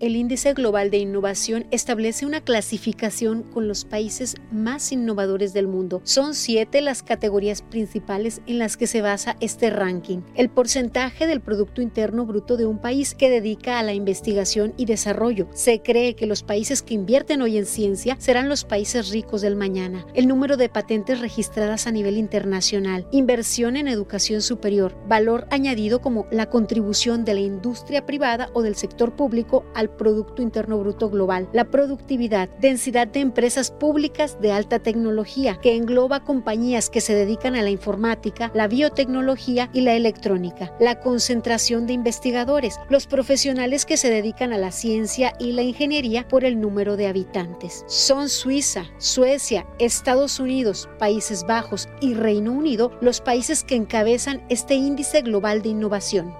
el Índice Global de Innovación establece una clasificación con los países más innovadores del mundo. Son siete las categorías principales en las que se basa este ranking. El porcentaje del Producto Interno Bruto de un país que dedica a la investigación y desarrollo. Se cree que los países que invierten hoy en ciencia serán los países ricos del mañana. El número de patentes registradas a nivel internacional. Inversión en educación superior. Valor añadido como la contribución de la industria privada o del sector público al Producto Interno Bruto Global, la productividad, densidad de empresas públicas de alta tecnología, que engloba compañías que se dedican a la informática, la biotecnología y la electrónica, la concentración de investigadores, los profesionales que se dedican a la ciencia y la ingeniería por el número de habitantes. Son Suiza, Suecia, Estados Unidos, Países Bajos y Reino Unido los países que encabezan este índice global de innovación.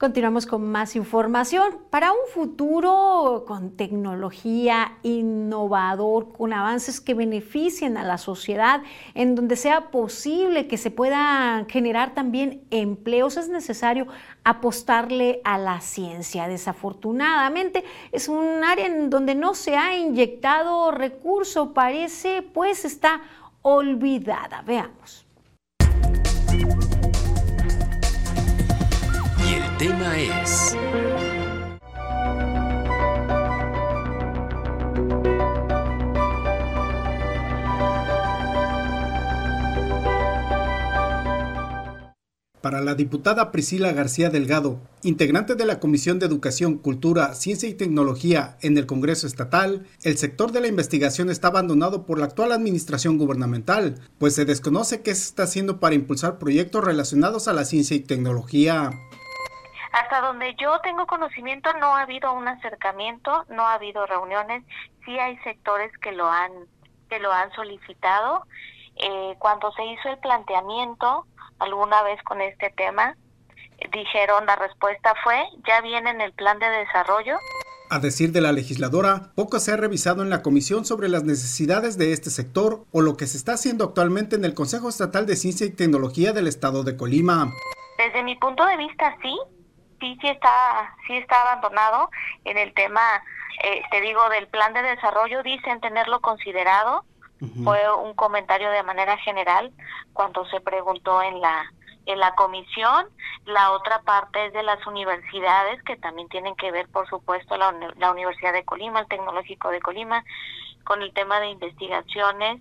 Continuamos con más información. Para un futuro con tecnología innovador, con avances que beneficien a la sociedad, en donde sea posible que se puedan generar también empleos, es necesario apostarle a la ciencia. Desafortunadamente, es un área en donde no se ha inyectado recurso, parece pues está olvidada. Veamos. Tema es... Para la diputada Priscila García Delgado, integrante de la Comisión de Educación, Cultura, Ciencia y Tecnología en el Congreso Estatal, el sector de la investigación está abandonado por la actual administración gubernamental, pues se desconoce qué se está haciendo para impulsar proyectos relacionados a la ciencia y tecnología. Hasta donde yo tengo conocimiento no ha habido un acercamiento, no ha habido reuniones, sí hay sectores que lo han que lo han solicitado. Eh, cuando se hizo el planteamiento alguna vez con este tema, dijeron la respuesta fue ya viene en el plan de desarrollo. A decir de la legisladora, poco se ha revisado en la comisión sobre las necesidades de este sector o lo que se está haciendo actualmente en el Consejo Estatal de Ciencia y Tecnología del Estado de Colima. Desde mi punto de vista, sí, sí, sí está, sí está abandonado en el tema, eh, te digo, del plan de desarrollo, dicen tenerlo considerado. Fue un comentario de manera general cuando se preguntó en la en la comisión. La otra parte es de las universidades que también tienen que ver, por supuesto, la, la Universidad de Colima, el Tecnológico de Colima, con el tema de investigaciones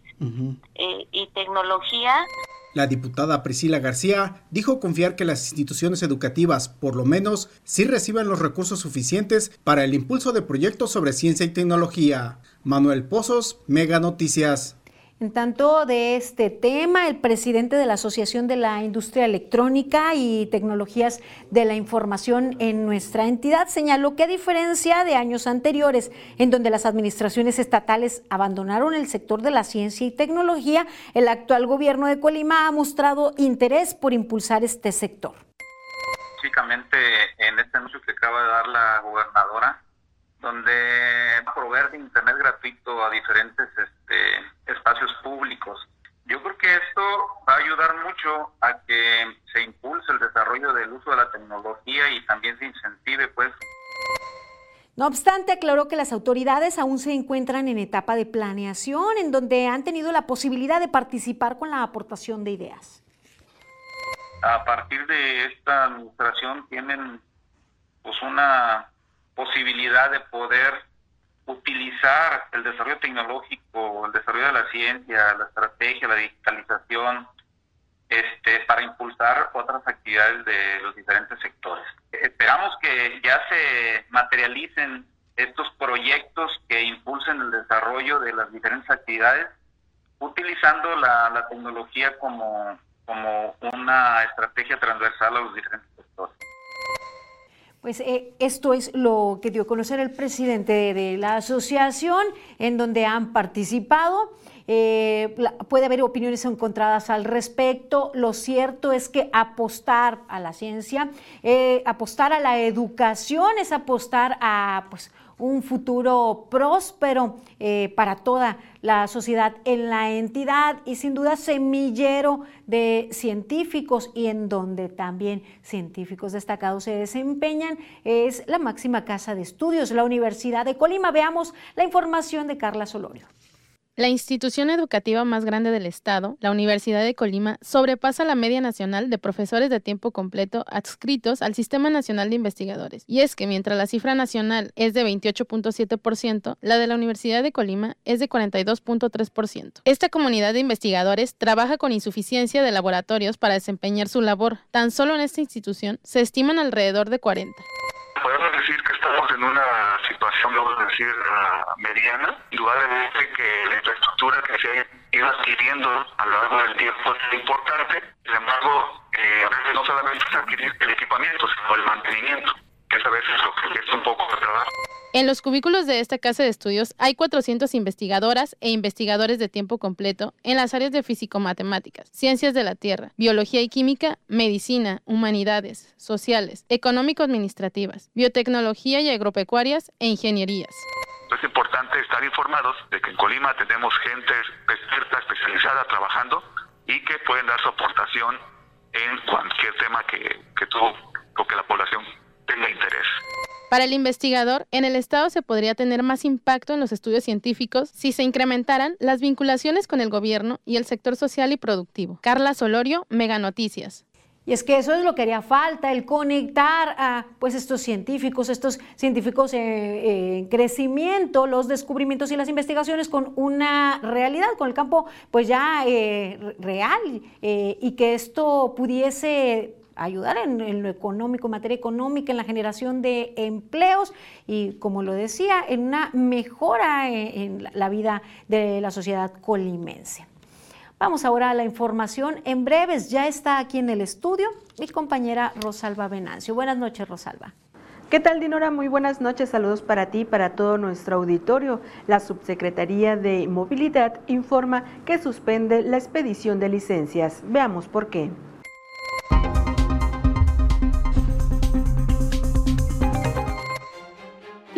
eh, y tecnología. La diputada Priscila García dijo confiar que las instituciones educativas, por lo menos, sí reciban los recursos suficientes para el impulso de proyectos sobre ciencia y tecnología. Manuel Pozos, Mega Noticias. En tanto de este tema, el presidente de la Asociación de la Industria Electrónica y Tecnologías de la Información en nuestra entidad señaló que a diferencia de años anteriores, en donde las administraciones estatales abandonaron el sector de la ciencia y tecnología, el actual gobierno de Colima ha mostrado interés por impulsar este sector. Básicamente, en este anuncio que acaba de dar la gobernadora, donde proveer de internet gratuito a diferentes este, espacios públicos. Yo creo que esto va a ayudar mucho a que se impulse el desarrollo del uso de la tecnología y también se incentive, pues. No obstante, aclaró que las autoridades aún se encuentran en etapa de planeación, en donde han tenido la posibilidad de participar con la aportación de ideas. A partir de esta administración tienen pues una posibilidad de poder utilizar el desarrollo tecnológico, el desarrollo de la ciencia, la estrategia, la digitalización, este, para impulsar otras actividades de los diferentes sectores. Esperamos que ya se materialicen estos proyectos que impulsen el desarrollo de las diferentes actividades, utilizando la, la tecnología como, como una estrategia transversal a los diferentes. Pues eh, esto es lo que dio a conocer el presidente de, la asociación, en donde han participado. Eh, puede haber opiniones encontradas al respecto. Lo cierto es que apostar a la ciencia, eh, apostar a la educación es apostar a pues, un futuro próspero eh, para toda la sociedad en la entidad y sin duda semillero de científicos y en donde también científicos destacados se desempeñan es la máxima casa de estudios, la Universidad de Colima. Veamos la información de Carla Solorio. La institución educativa más grande del estado, la Universidad de Colima, sobrepasa la media nacional de profesores de tiempo completo adscritos al Sistema Nacional de Investigadores. Y es que mientras la cifra nacional es de 28.7%, la de la Universidad de Colima es de 42.3%. Esta comunidad de investigadores trabaja con insuficiencia de laboratorios para desempeñar su labor. Tan solo en esta institución se estiman alrededor de 40 podemos decir que estamos en una situación, vamos a decir, uh, mediana. Indudablemente que la infraestructura que se ha ido adquiriendo a lo largo del tiempo es importante. Sin embargo, eh, a veces no solamente es adquirir el equipamiento, sino el mantenimiento, que es a veces lo que es un poco de trabajo. En los cubículos de esta casa de estudios hay 400 investigadoras e investigadores de tiempo completo en las áreas de físico-matemáticas, ciencias de la Tierra, biología y química, medicina, humanidades, sociales, económico-administrativas, biotecnología y agropecuarias e ingenierías. Es importante estar informados de que en Colima tenemos gente experta, especializada trabajando y que pueden dar su aportación en cualquier tema que, que tú o que la población tenga interés. Para el investigador, en el Estado se podría tener más impacto en los estudios científicos si se incrementaran las vinculaciones con el gobierno y el sector social y productivo. Carla Solorio, Mega Noticias. Y es que eso es lo que haría falta, el conectar a pues estos científicos, estos científicos en crecimiento, los descubrimientos y las investigaciones con una realidad, con el campo pues ya eh, real eh, y que esto pudiese ayudar en, lo económico, en materia económica, en la generación de empleos y, como lo decía, en una mejora en, la vida de la sociedad colimense. Vamos ahora a la información. En breves ya está aquí en el estudio mi compañera Rosalba Venancio. Buenas noches, Rosalba. ¿Qué tal, Dinora? Muy buenas noches. Saludos para ti y para todo nuestro auditorio. La Subsecretaría de Movilidad informa que suspende la expedición de licencias. Veamos por qué.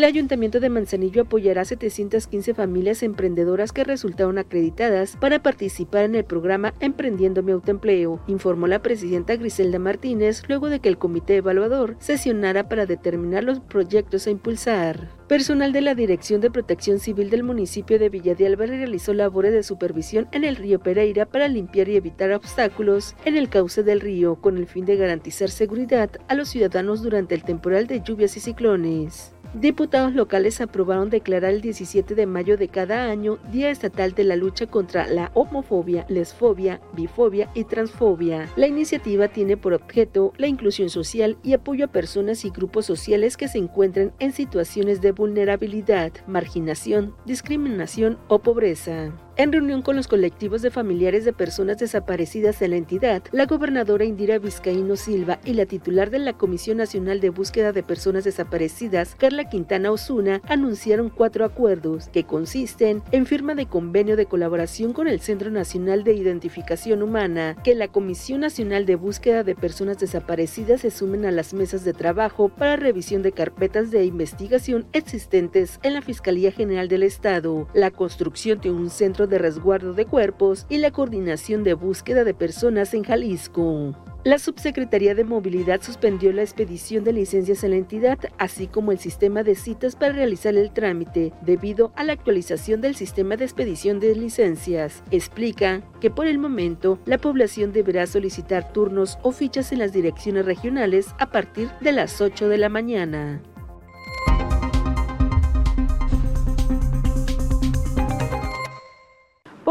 El Ayuntamiento de Manzanillo apoyará a 715 familias emprendedoras que resultaron acreditadas para participar en el programa Emprendiendo mi autoempleo, informó la presidenta Griselda Martínez luego de que el comité evaluador sesionara para determinar los proyectos a impulsar. Personal de la Dirección de Protección Civil del municipio de Villa de Álvarez realizó labores de supervisión en el río Pereira para limpiar y evitar obstáculos en el cauce del río con el fin de garantizar seguridad a los ciudadanos durante el temporal de lluvias y ciclones. Diputados locales aprobaron declarar el 17 de mayo de cada año Día Estatal de la Lucha contra la Homofobia, Lesfobia, Bifobia y Transfobia. La iniciativa tiene por objeto la inclusión social y apoyo a personas y grupos sociales que se encuentren en situaciones de vulnerabilidad, marginación, discriminación o pobreza. En reunión con los colectivos de familiares de personas desaparecidas en la entidad, la gobernadora Indira Vizcaíno Silva y la titular de la Comisión Nacional de Búsqueda de Personas Desaparecidas, Carla Quintana Osuna, anunciaron cuatro acuerdos que consisten en firma de convenio de colaboración con el Centro Nacional de Identificación Humana, que la Comisión Nacional de Búsqueda de Personas Desaparecidas se sumen a las mesas de trabajo para revisión de carpetas de investigación existentes en la Fiscalía General del Estado, la construcción de un centro de Resguardo de Cuerpos y la Coordinación de Búsqueda de Personas en Jalisco. La Subsecretaría de Movilidad suspendió la expedición de licencias en la entidad, así como el sistema de citas para realizar el trámite, debido a la actualización del sistema de expedición de licencias. Explica que por el momento la población deberá solicitar turnos o fichas en las direcciones regionales a partir de las 8 de la mañana.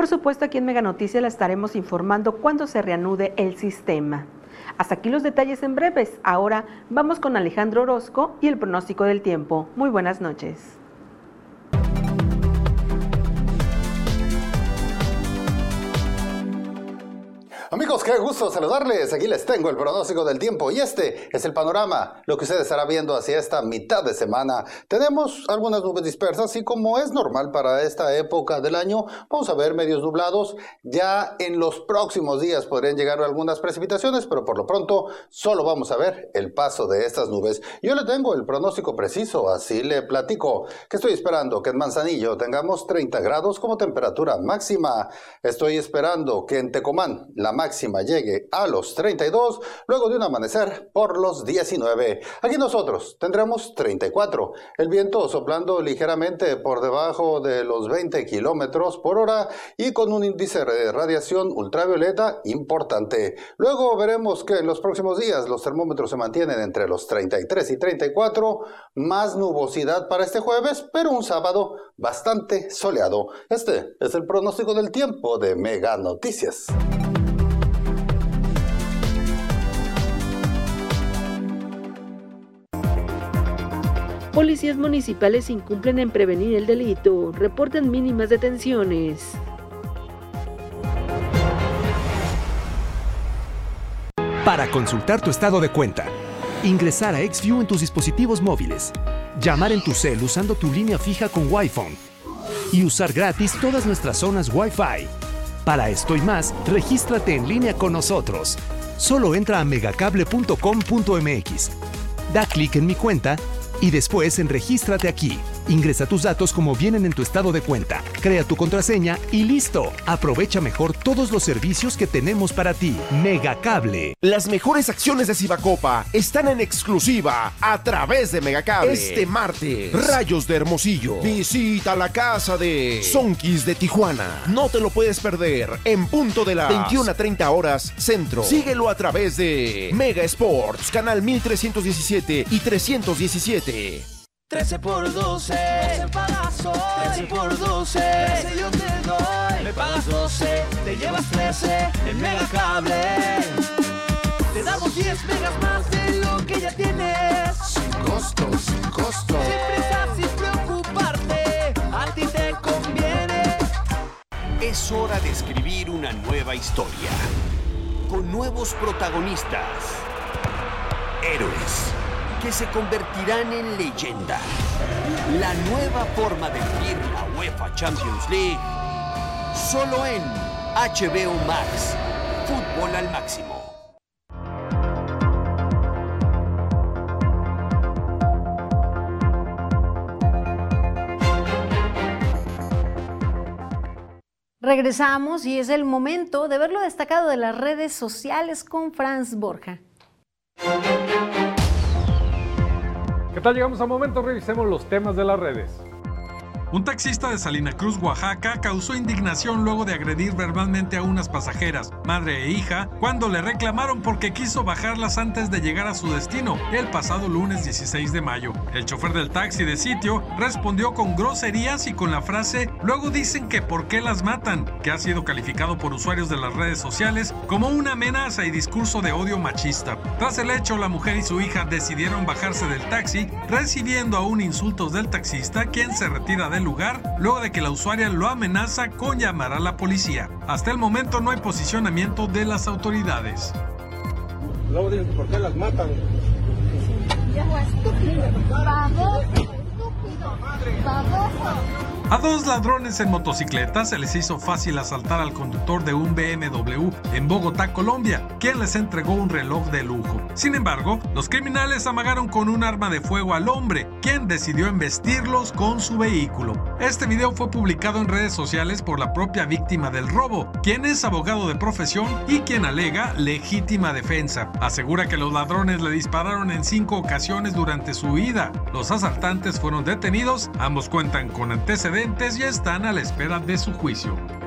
Por supuesto, aquí en Mega Noticias la estaremos informando cuando se reanude el sistema. Hasta aquí los detalles en breves. Ahora vamos con Alejandro Orozco y el pronóstico del tiempo. Muy buenas noches. Amigos, qué gusto saludarles. Aquí les tengo el pronóstico del tiempo y este es el panorama, lo que ustedes estarán viendo hacia esta mitad de semana. Tenemos algunas nubes dispersas y como es normal para esta época del año, vamos a ver medios nublados. Ya en los próximos días podrían llegar algunas precipitaciones, pero por lo pronto solo vamos a ver el paso de estas nubes. Yo le tengo el pronóstico preciso, así le platico que estoy esperando que en Manzanillo tengamos 30 grados como temperatura máxima. Estoy esperando que en Tecomán la máxima llegue a los 32, luego de un amanecer por los 19. Aquí nosotros tendremos 34. El viento soplando ligeramente por debajo de los 20 kilómetros por hora y con un índice de radiación ultravioleta importante. Luego veremos que en los próximos días los termómetros se mantienen entre los 33 y 34, más nubosidad para este jueves, pero un sábado bastante soleado. Este es el pronóstico del tiempo de Mega Noticias. Policías municipales incumplen en prevenir el delito, reportan mínimas detenciones. Para consultar tu estado de cuenta, ingresar a XView en tus dispositivos móviles llamar en tu cel usando tu línea fija con Wi-Fi y usar gratis todas nuestras zonas Wi-Fi. Para esto y más, regístrate en línea con nosotros. Solo entra a megacable.com.mx. Da clic en mi cuenta y después en Regístrate aquí. Ingresa tus datos como vienen en tu estado de cuenta, crea tu contraseña y listo. Aprovecha mejor todos los servicios que tenemos para ti. Megacable. Las mejores acciones de Cibacopa están en exclusiva a través de Megacable. Este martes, Rayos de Hermosillo. Visita la casa de Sonkis de Tijuana. No te lo puedes perder en punto de las 21 a 30 horas centro. Síguelo a través de Mega Sports, canal 1317 y 317. 13 por 12, 12 pagas hoy. 13 por 12, 13 yo te doy. Me pagas 12, te llevas 13 en Megacable. Te damos 10 megas más de lo que ya tienes. Sin costo, sin costo. Sin prisa, sin preocuparte, a ti te conviene. Es hora de escribir una nueva historia. Con nuevos protagonistas. Héroes que se convertirán en leyenda. La nueva forma de vivir la UEFA Champions League. Solo en HBO Max. Fútbol al máximo. Regresamos y es el momento de ver lo destacado de las redes sociales con Franz Borja. ¿Qué tal? Llegamos a momento, revisemos los temas de las redes. Un taxista de Salina Cruz, Oaxaca, causó indignación luego de agredir verbalmente a unas pasajeras, madre e hija, cuando le reclamaron porque quiso bajarlas antes de llegar a su destino, el pasado lunes 16 de mayo. El chofer del taxi de sitio respondió con groserías y con la frase, luego dicen que por qué las matan, que ha sido calificado por usuarios de las redes sociales como una amenaza y discurso de odio machista. Tras el hecho, la mujer y su hija decidieron bajarse del taxi, recibiendo aún insultos del taxista, quien se retira del lugar luego de que la usuaria lo amenaza con llamar a la policía. Hasta el momento no hay posicionamiento de las autoridades. Luego dicen por qué las matan. A dos ladrones en motocicleta se les hizo fácil asaltar al conductor de un BMW en Bogotá, Colombia, quien les entregó un reloj de lujo. Sin embargo, los criminales amagaron con un arma de fuego al hombre, quien decidió embestirlos con su vehículo. Este video fue publicado en redes sociales por la propia víctima del robo, quien es abogado de profesión y quien alega legítima defensa. Asegura que los ladrones le dispararon en cinco ocasiones durante su huida. Los asaltantes fueron detenidos, ambos cuentan con antecedentes y están a la espera de su juicio.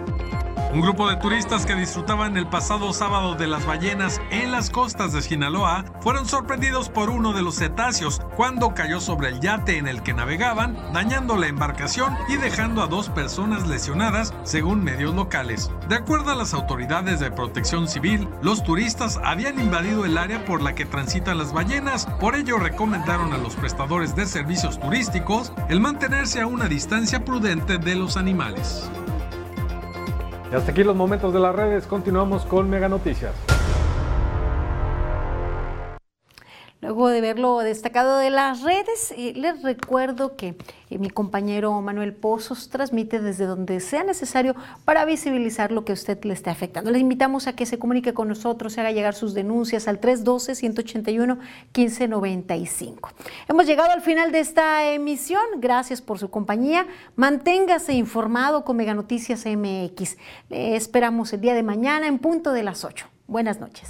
Un grupo de turistas que disfrutaban el pasado sábado de las ballenas en las costas de Sinaloa fueron sorprendidos por uno de los cetáceos cuando cayó sobre el yate en el que navegaban, dañando la embarcación y dejando a dos personas lesionadas, según medios locales. De acuerdo a las autoridades de protección civil, los turistas habían invadido el área por la que transitan las ballenas, por ello recomendaron a los prestadores de servicios turísticos el mantenerse a una distancia prudente de los animales. Y hasta aquí los momentos de las redes. Continuamos con Mega Noticias. Luego de ver lo destacado de las redes, eh, les recuerdo que eh, mi compañero Manuel Pozos transmite desde donde sea necesario para visibilizar lo que a usted le esté afectando. Le invitamos a que se comunique con nosotros, se haga llegar sus denuncias al 312-181-1595. Hemos llegado al final de esta emisión. Gracias por su compañía. Manténgase informado con Mega Noticias MX. Le esperamos el día de mañana en punto de las 8. Buenas noches.